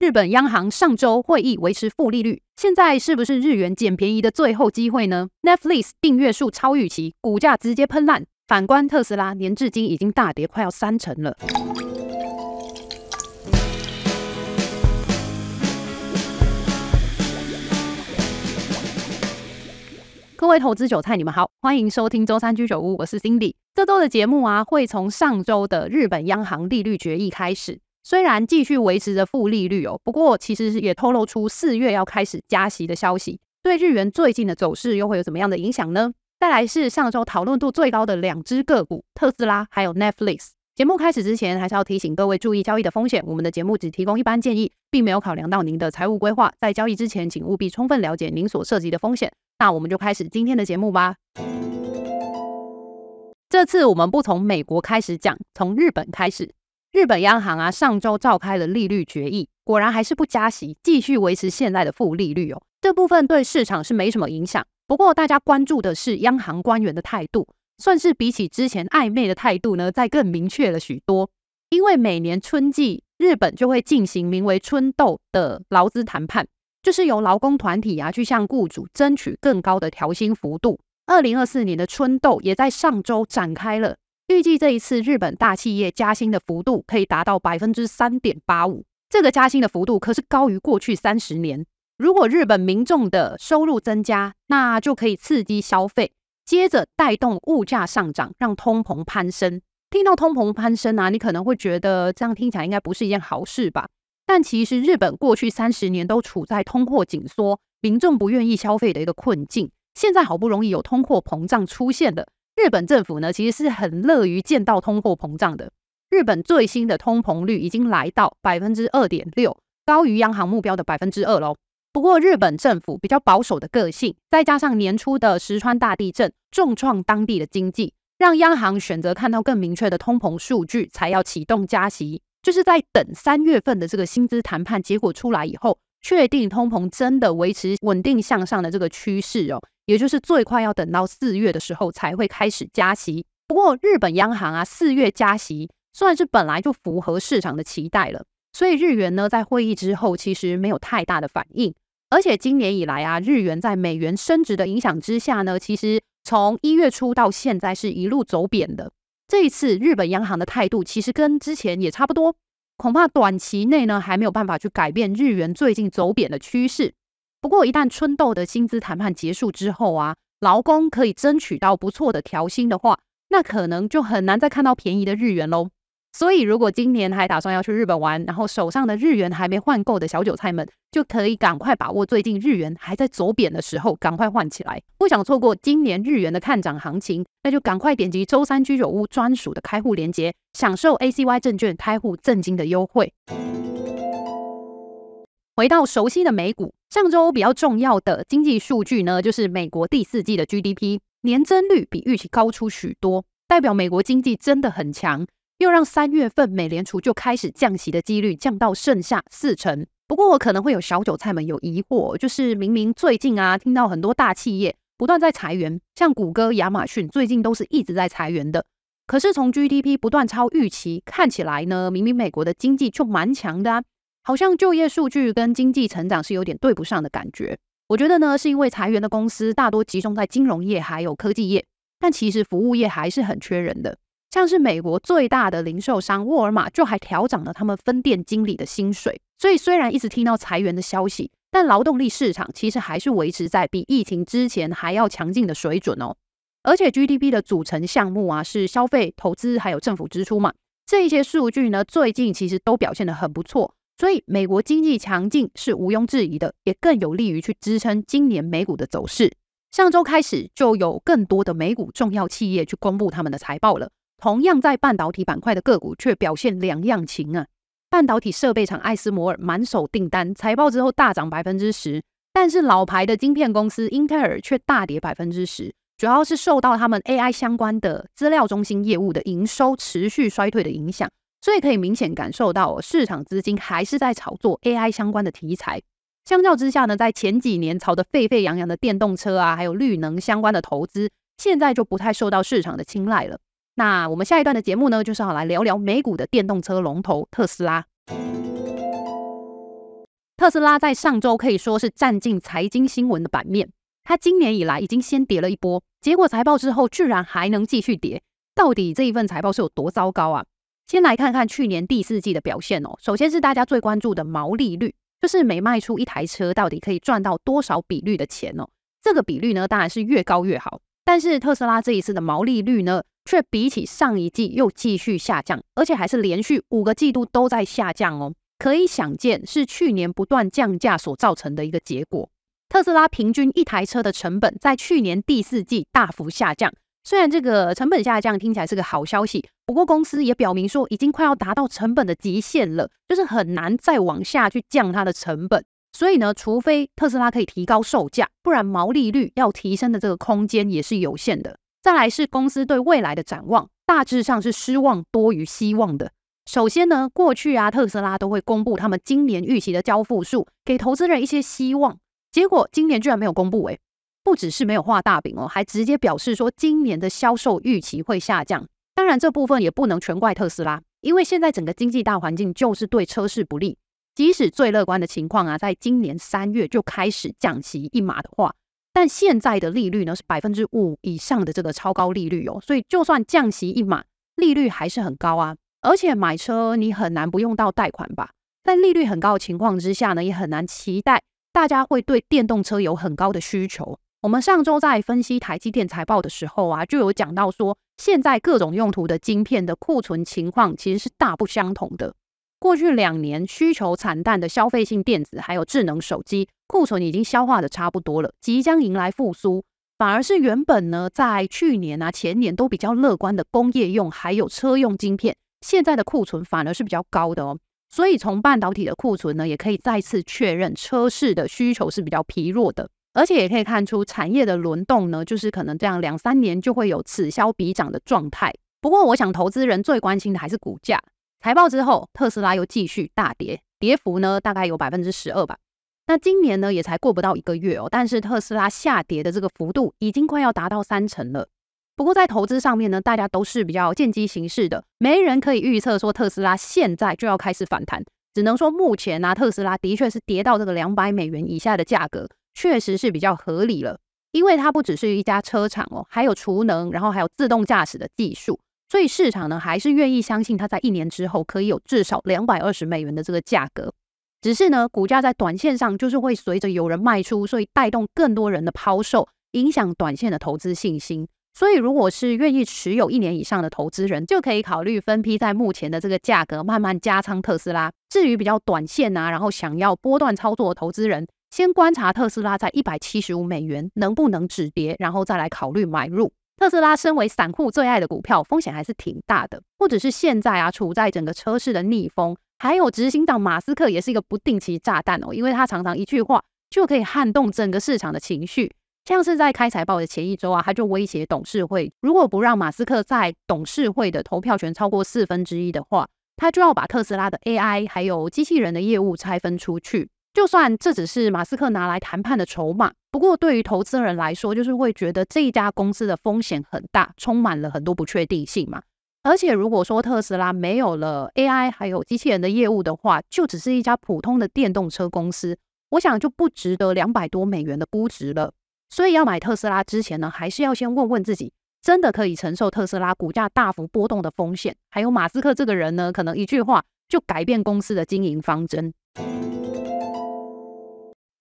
日本央行上周会议维持负利率，现在是不是日元捡便宜的最后机会呢？Netflix 订阅数超预期，股价直接喷烂。反观特斯拉，年至今已经大跌快要三成了。各位投资韭菜，你们好，欢迎收听周三居酒屋，我是 Cindy。这周的节目啊，会从上周的日本央行利率决议开始。虽然继续维持着负利率哦，不过其实也透露出四月要开始加息的消息。对日元最近的走势又会有怎么样的影响呢？再来是上周讨论度最高的两只个股，特斯拉还有 Netflix。节目开始之前，还是要提醒各位注意交易的风险。我们的节目只提供一般建议，并没有考量到您的财务规划。在交易之前，请务必充分了解您所涉及的风险。那我们就开始今天的节目吧。这次我们不从美国开始讲，从日本开始。日本央行啊，上周召开了利率决议，果然还是不加息，继续维持现在的负利率哦。这部分对市场是没什么影响。不过大家关注的是央行官员的态度，算是比起之前暧昧的态度呢，再更明确了许多。因为每年春季，日本就会进行名为“春斗”的劳资谈判。就是由劳工团体啊去向雇主争取更高的调薪幅度。二零二四年的春斗也在上周展开了，预计这一次日本大企业加薪的幅度可以达到百分之三点八五。这个加薪的幅度可是高于过去三十年。如果日本民众的收入增加，那就可以刺激消费，接着带动物价上涨，让通膨攀升。听到通膨攀升啊，你可能会觉得这样听起来应该不是一件好事吧？但其实日本过去三十年都处在通货紧缩、民众不愿意消费的一个困境。现在好不容易有通货膨胀出现了，日本政府呢其实是很乐于见到通货膨胀的。日本最新的通膨率已经来到百分之二点六，高于央行目标的百分之二喽。不过日本政府比较保守的个性，再加上年初的石川大地震重创当地的经济，让央行选择看到更明确的通膨数据才要启动加息。就是在等三月份的这个薪资谈判结果出来以后，确定通膨真的维持稳定向上的这个趋势哦，也就是最快要等到四月的时候才会开始加息。不过日本央行啊，四月加息算是本来就符合市场的期待了，所以日元呢在会议之后其实没有太大的反应，而且今年以来啊，日元在美元升值的影响之下呢，其实从一月初到现在是一路走贬的。这一次日本央行的态度其实跟之前也差不多，恐怕短期内呢还没有办法去改变日元最近走贬的趋势。不过一旦春斗的薪资谈判结束之后啊，劳工可以争取到不错的调薪的话，那可能就很难再看到便宜的日元喽。所以，如果今年还打算要去日本玩，然后手上的日元还没换够的小韭菜们，就可以赶快把握最近日元还在走贬的时候，赶快换起来。不想错过今年日元的看涨行情，那就赶快点击周三居酒屋专属的开户链接，享受 ACY 证券开户赠金的优惠。回到熟悉的美股，上周比较重要的经济数据呢，就是美国第四季的 GDP 年增率比预期高出许多，代表美国经济真的很强。又让三月份美联储就开始降息的几率降到剩下四成。不过我可能会有小韭菜们有疑惑，就是明明最近啊，听到很多大企业不断在裁员，像谷歌、亚马逊最近都是一直在裁员的。可是从 GDP 不断超预期看起来呢，明明美国的经济就蛮强的啊，好像就业数据跟经济成长是有点对不上的感觉。我觉得呢，是因为裁员的公司大多集中在金融业还有科技业，但其实服务业还是很缺人的。像是美国最大的零售商沃尔玛就还调涨了他们分店经理的薪水，所以虽然一直听到裁员的消息，但劳动力市场其实还是维持在比疫情之前还要强劲的水准哦。而且 GDP 的组成项目啊是消费、投资还有政府支出嘛，这一些数据呢最近其实都表现得很不错，所以美国经济强劲是毋庸置疑的，也更有利于去支撑今年美股的走势。上周开始就有更多的美股重要企业去公布他们的财报了。同样在半导体板块的个股却表现两样情啊！半导体设备厂艾斯摩尔满手订单，财报之后大涨百分之十，但是老牌的晶片公司英特尔却大跌百分之十，主要是受到他们 AI 相关的资料中心业务的营收持续衰退的影响，所以可以明显感受到市场资金还是在炒作 AI 相关的题材。相较之下呢，在前几年炒得沸沸扬扬的电动车啊，还有绿能相关的投资，现在就不太受到市场的青睐了。那我们下一段的节目呢，就是要来聊聊美股的电动车龙头特斯拉。特斯拉在上周可以说是占尽财经新闻的版面。它今年以来已经先跌了一波，结果财报之后居然还能继续跌，到底这一份财报是有多糟糕啊？先来看看去年第四季的表现哦。首先是大家最关注的毛利率，就是每卖出一台车到底可以赚到多少比率的钱哦。这个比率呢，当然是越高越好。但是特斯拉这一次的毛利率呢，却比起上一季又继续下降，而且还是连续五个季度都在下降哦。可以想见，是去年不断降价所造成的一个结果。特斯拉平均一台车的成本在去年第四季大幅下降，虽然这个成本下降听起来是个好消息，不过公司也表明说已经快要达到成本的极限了，就是很难再往下去降它的成本。所以呢，除非特斯拉可以提高售价，不然毛利率要提升的这个空间也是有限的。再来是公司对未来的展望，大致上是失望多于希望的。首先呢，过去啊，特斯拉都会公布他们今年预期的交付数，给投资人一些希望。结果今年居然没有公布，诶，不只是没有画大饼哦，还直接表示说今年的销售预期会下降。当然，这部分也不能全怪特斯拉，因为现在整个经济大环境就是对车市不利。即使最乐观的情况啊，在今年三月就开始降息一码的话，但现在的利率呢是百分之五以上的这个超高利率哦，所以就算降息一码，利率还是很高啊。而且买车你很难不用到贷款吧？在利率很高的情况之下呢，也很难期待。大家会对电动车有很高的需求。我们上周在分析台积电财报的时候啊，就有讲到说，现在各种用途的晶片的库存情况其实是大不相同的。过去两年需求惨淡的消费性电子还有智能手机库存已经消化的差不多了，即将迎来复苏。反而是原本呢，在去年啊、前年都比较乐观的工业用还有车用晶片，现在的库存反而是比较高的哦。所以从半导体的库存呢，也可以再次确认车市的需求是比较疲弱的，而且也可以看出产业的轮动呢，就是可能这样两三年就会有此消彼长的状态。不过，我想投资人最关心的还是股价。财报之后，特斯拉又继续大跌，跌幅呢大概有百分之十二吧。那今年呢也才过不到一个月哦，但是特斯拉下跌的这个幅度已经快要达到三成了。不过在投资上面呢，大家都是比较见机行事的，没人可以预测说特斯拉现在就要开始反弹。只能说目前呢、啊，特斯拉的确是跌到这个两百美元以下的价格，确实是比较合理了。因为它不只是一家车厂哦，还有储能，然后还有自动驾驶的技术，所以市场呢还是愿意相信它在一年之后可以有至少两百二十美元的这个价格。只是呢，股价在短线上就是会随着有人卖出，所以带动更多人的抛售，影响短线的投资信心。所以，如果是愿意持有一年以上的投资人，就可以考虑分批在目前的这个价格慢慢加仓特斯拉。至于比较短线啊，然后想要波段操作的投资人，先观察特斯拉在一百七十五美元能不能止跌，然后再来考虑买入。特斯拉身为散户最爱的股票，风险还是挺大的。不只是现在啊，处在整个车市的逆风，还有执行长马斯克也是一个不定期炸弹哦，因为他常常一句话就可以撼动整个市场的情绪。像是在开财报的前一周啊，他就威胁董事会，如果不让马斯克在董事会的投票权超过四分之一的话，他就要把特斯拉的 AI 还有机器人的业务拆分出去。就算这只是马斯克拿来谈判的筹码，不过对于投资人来说，就是会觉得这一家公司的风险很大，充满了很多不确定性嘛。而且如果说特斯拉没有了 AI 还有机器人的业务的话，就只是一家普通的电动车公司，我想就不值得两百多美元的估值了。所以要买特斯拉之前呢，还是要先问问自己，真的可以承受特斯拉股价大幅波动的风险？还有马斯克这个人呢，可能一句话就改变公司的经营方针。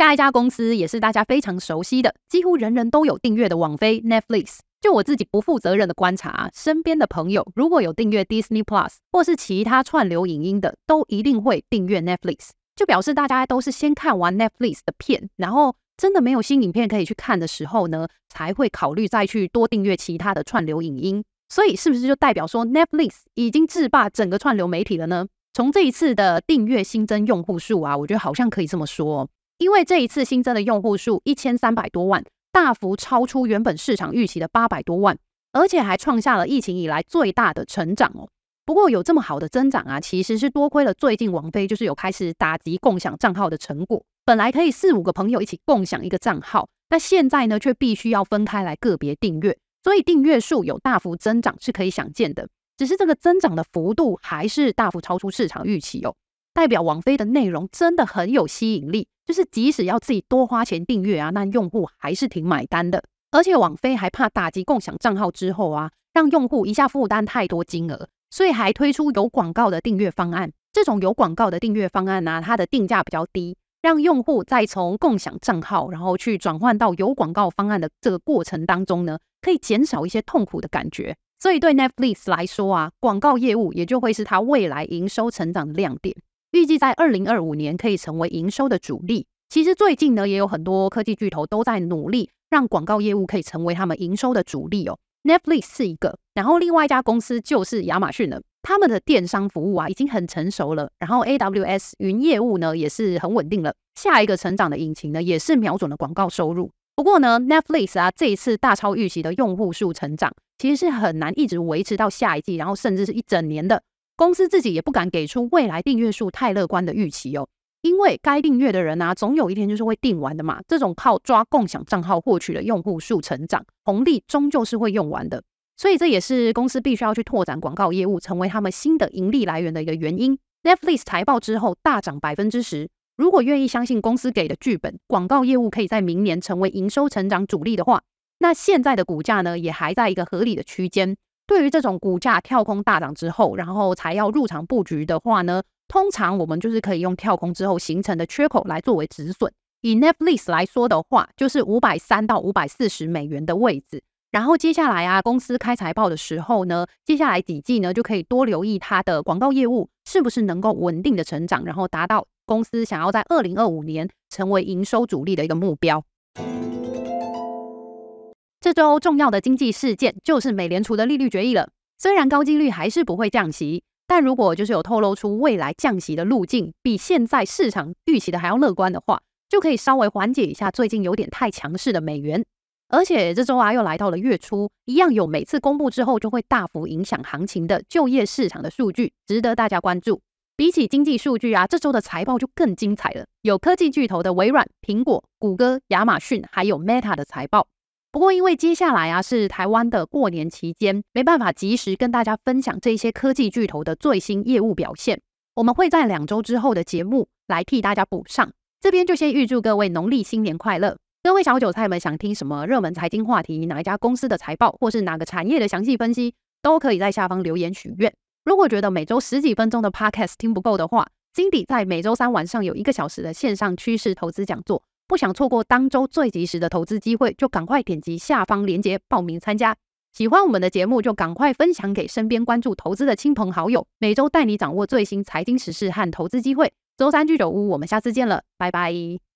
下一家公司也是大家非常熟悉的，几乎人人都有订阅的网飞 Netflix。就我自己不负责任的观察，身边的朋友如果有订阅 Disney Plus 或是其他串流影音的，都一定会订阅 Netflix，就表示大家都是先看完 Netflix 的片，然后。真的没有新影片可以去看的时候呢，才会考虑再去多订阅其他的串流影音。所以是不是就代表说 Netflix 已经制霸整个串流媒体了呢？从这一次的订阅新增用户数啊，我觉得好像可以这么说，因为这一次新增的用户数一千三百多万，大幅超出原本市场预期的八百多万，而且还创下了疫情以来最大的成长哦。不过有这么好的增长啊，其实是多亏了最近王菲就是有开始打击共享账号的成果。本来可以四五个朋友一起共享一个账号，那现在呢却必须要分开来个别订阅，所以订阅数有大幅增长是可以想见的。只是这个增长的幅度还是大幅超出市场预期哦。代表王菲的内容真的很有吸引力，就是即使要自己多花钱订阅啊，那用户还是挺买单的。而且网飞还怕打击共享账号之后啊，让用户一下负担太多金额，所以还推出有广告的订阅方案。这种有广告的订阅方案呢、啊，它的定价比较低，让用户在从共享账号然后去转换到有广告方案的这个过程当中呢，可以减少一些痛苦的感觉。所以对 Netflix 来说啊，广告业务也就会是它未来营收成长的亮点。预计在二零二五年可以成为营收的主力。其实最近呢，也有很多科技巨头都在努力。让广告业务可以成为他们营收的主力哦。Netflix 是一个，然后另外一家公司就是亚马逊了。他们的电商服务啊已经很成熟了，然后 AWS 云业务呢也是很稳定了。下一个成长的引擎呢也是瞄准了广告收入。不过呢，Netflix 啊这一次大超预期的用户数成长，其实是很难一直维持到下一季，然后甚至是一整年的。公司自己也不敢给出未来订阅数太乐观的预期哦。因为该订阅的人啊，总有一天就是会订完的嘛。这种靠抓共享账号获取的用户数成长红利，终究是会用完的。所以这也是公司必须要去拓展广告业务，成为他们新的盈利来源的一个原因。Netflix 财报之后大涨百分之十，如果愿意相信公司给的剧本，广告业务可以在明年成为营收成长主力的话，那现在的股价呢，也还在一个合理的区间。对于这种股价跳空大涨之后，然后才要入场布局的话呢，通常我们就是可以用跳空之后形成的缺口来作为止损。以 Netflix 来说的话，就是五百三到五百四十美元的位置。然后接下来啊，公司开财报的时候呢，接下来几季呢就可以多留意它的广告业务是不是能够稳定的成长，然后达到公司想要在二零二五年成为营收主力的一个目标。这周重要的经济事件就是美联储的利率决议了，虽然高几率还是不会降息。但如果就是有透露出未来降息的路径比现在市场预期的还要乐观的话，就可以稍微缓解一下最近有点太强势的美元。而且这周啊又来到了月初，一样有每次公布之后就会大幅影响行情的就业市场的数据，值得大家关注。比起经济数据啊，这周的财报就更精彩了，有科技巨头的微软、苹果、谷歌、亚马逊，还有 Meta 的财报。不过，因为接下来啊是台湾的过年期间，没办法及时跟大家分享这些科技巨头的最新业务表现。我们会在两周之后的节目来替大家补上。这边就先预祝各位农历新年快乐！各位小韭菜们想听什么热门财经话题，哪一家公司的财报，或是哪个产业的详细分析，都可以在下方留言许愿。如果觉得每周十几分钟的 Podcast 听不够的话金底在每周三晚上有一个小时的线上趋势投资讲座。不想错过当周最及时的投资机会，就赶快点击下方链接报名参加。喜欢我们的节目，就赶快分享给身边关注投资的亲朋好友。每周带你掌握最新财经时事和投资机会。周三居酒屋，我们下次见了，拜拜。